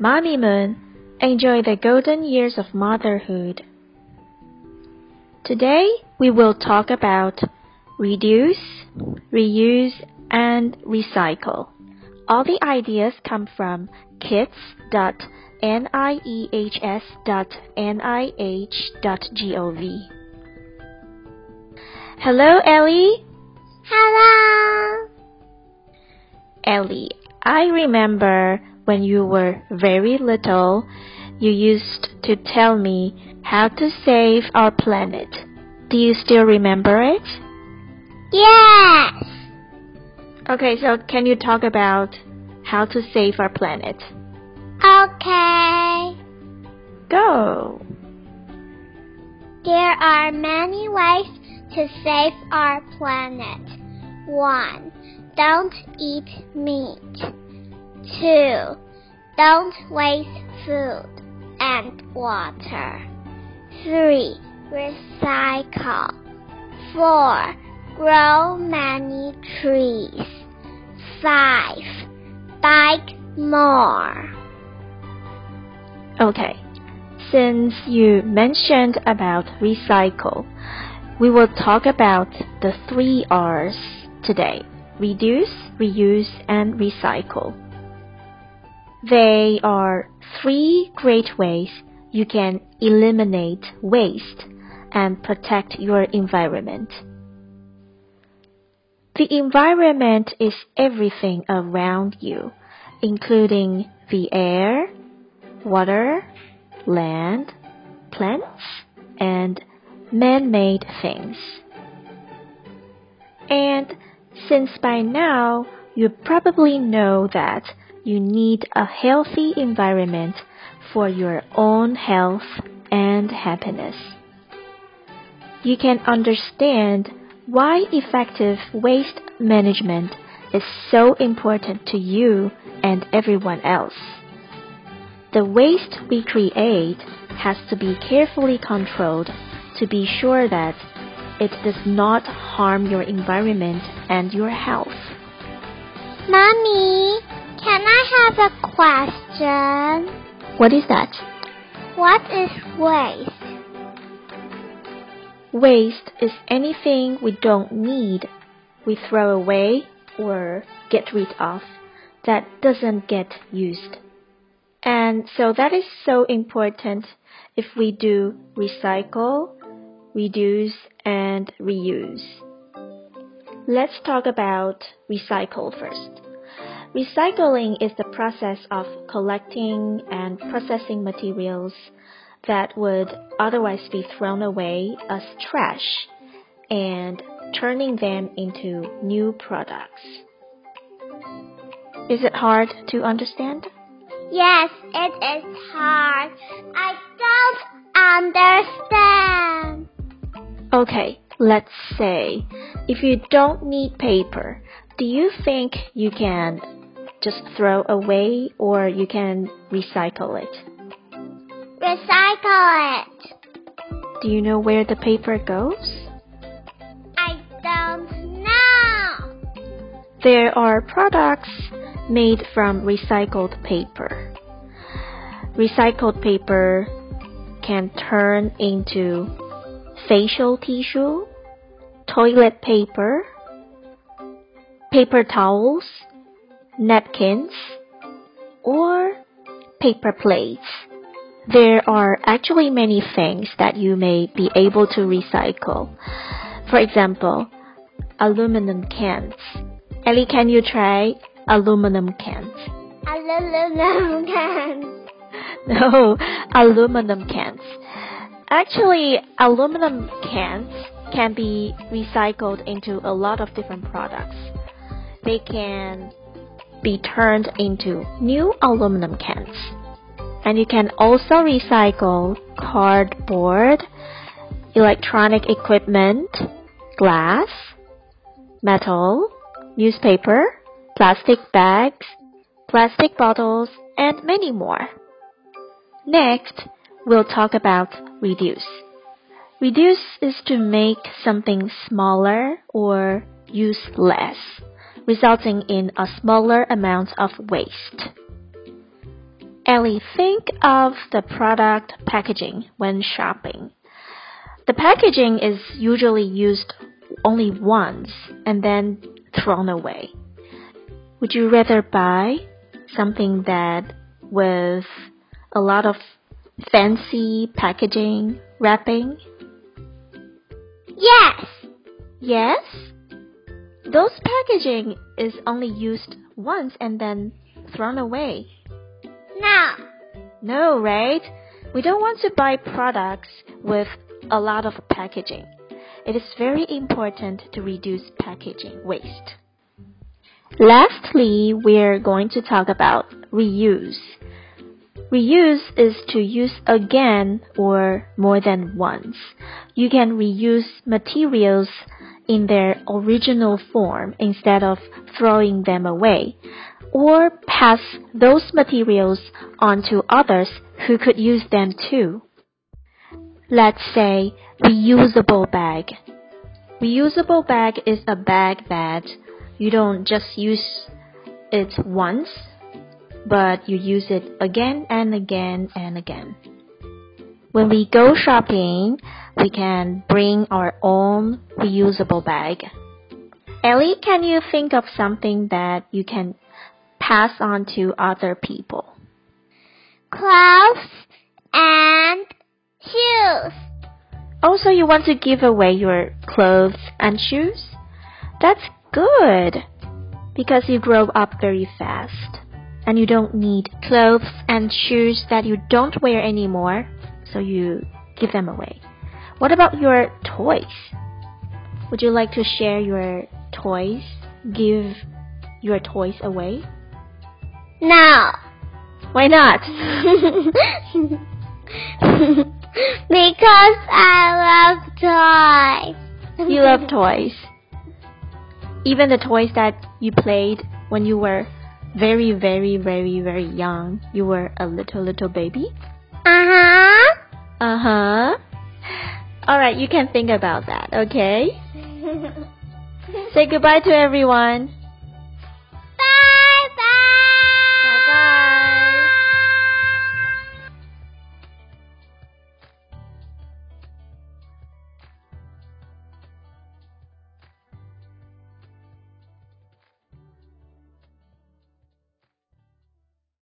Mommy Moon, enjoy the golden years of motherhood. Today we will talk about reduce, reuse, and recycle. All the ideas come from kids.niehs.nih.gov. Hello, Ellie. Hello. Ellie, I remember when you were very little, you used to tell me how to save our planet. Do you still remember it? Yes. Okay, so can you talk about how to save our planet? Okay. Go. There are many ways to save our planet. 1. Don't eat meat. 2. Don't waste food and water. 3. Recycle. 4. Grow many trees. 5. Bike more. Okay. Since you mentioned about recycle, we will talk about the three R's today. Reduce, reuse, and recycle. They are three great ways you can eliminate waste and protect your environment. The environment is everything around you, including the air, water, land, plants, and man-made things. And since by now you probably know that you need a healthy environment for your own health and happiness. You can understand why effective waste management is so important to you and everyone else. The waste we create has to be carefully controlled to be sure that it does not harm your environment and your health. Mommy, can I have a question? What is that? What is waste? Waste is anything we don't need, we throw away or get rid of that doesn't get used. And so that is so important if we do recycle, reduce, and reuse. Let's talk about recycle first. Recycling is the process of collecting and processing materials that would otherwise be thrown away as trash and turning them into new products. Is it hard to understand? Yes, it is hard. I don't understand. Okay, let's say if you don't need paper, do you think you can just throw away or you can recycle it? Recycle it. Do you know where the paper goes? I don't know. There are products made from recycled paper. Recycled paper can turn into facial tissue, toilet paper, paper towels, napkins, or paper plates. There are actually many things that you may be able to recycle. For example, aluminum cans. Ellie, can you try aluminum cans? Aluminum cans. No, aluminum cans. Actually, aluminum cans can be recycled into a lot of different products. They can be turned into new aluminum cans. And you can also recycle cardboard, electronic equipment, glass, metal, newspaper, plastic bags, plastic bottles, and many more. Next, we'll talk about reduce. Reduce is to make something smaller or use less, resulting in a smaller amount of waste. Ellie, think of the product packaging when shopping. The packaging is usually used only once and then thrown away. Would you rather buy something that with a lot of fancy packaging wrapping? Yes. Yes? Those packaging is only used once and then thrown away. No. No, right? We don't want to buy products with a lot of packaging. It is very important to reduce packaging waste. Lastly, we're going to talk about reuse. Reuse is to use again or more than once. You can reuse materials in their original form instead of throwing them away, or pass those materials on to others who could use them too. Let's say reusable bag. Reusable bag is a bag that you don't just use it once, but you use it again and again and again. When we go shopping, we can bring our own reusable bag. Ellie, can you think of something that you can pass on to other people? Clothes and shoes. Also, you want to give away your clothes and shoes? That's good because you grow up very fast and you don't need clothes and shoes that you don't wear anymore, so you give them away. What about your toys? Would you like to share your toys? Give your toys away? No. Why not? because I love toys. you love toys. Even the toys that you played when you were very, very, very, very young. You were a little, little baby? Uh huh. Uh huh. Alright, you can think about that, okay? Say goodbye to everyone.